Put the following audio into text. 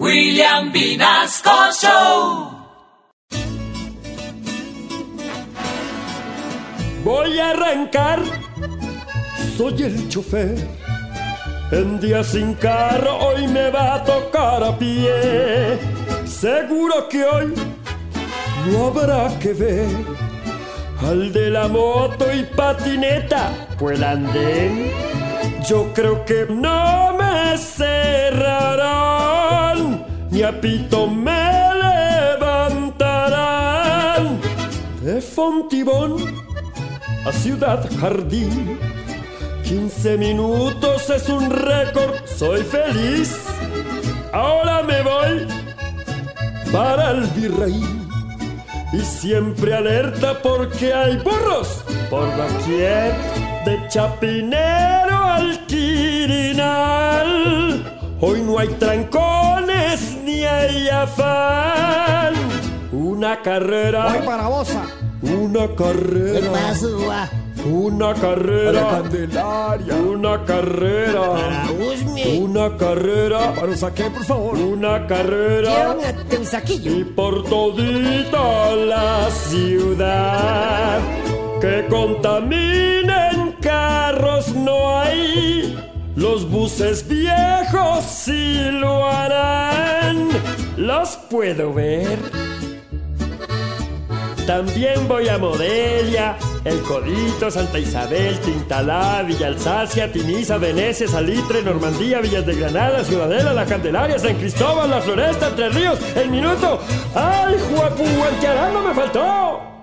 William Vinasco Show. Voy a arrancar, soy el chofer. En día sin carro hoy me va a tocar a pie. Seguro que hoy no habrá que ver al de la moto y patineta, pues andén. Yo creo que no me cerrarán, ni a pito me levantarán. De Fontibón a Ciudad Jardín, 15 minutos es un récord, soy feliz. Ahora me voy para el virrey. Y siempre alerta porque hay burros por doquier, de Chapinero al Quirinal. Hoy no hay trancones afán. Una carrera, Voy para Bosa. una carrera, ¿Qué una carrera, Candelaria. una carrera, Para Usme. una carrera, Para saqué, por favor. una carrera. Y por todita la ciudad que contaminen carros no hay los buses viejos sí lo harán puedo ver también voy a Modelia, El Codito, Santa Isabel, Tintalá, Villa Alsacia, Tiniza, Venecia, Salitre, Normandía, Villas de Granada, Ciudadela, La Candelaria, San Cristóbal, La Floresta, Tres Ríos, El Minuto. ¡Ay, Juapu, no me faltó!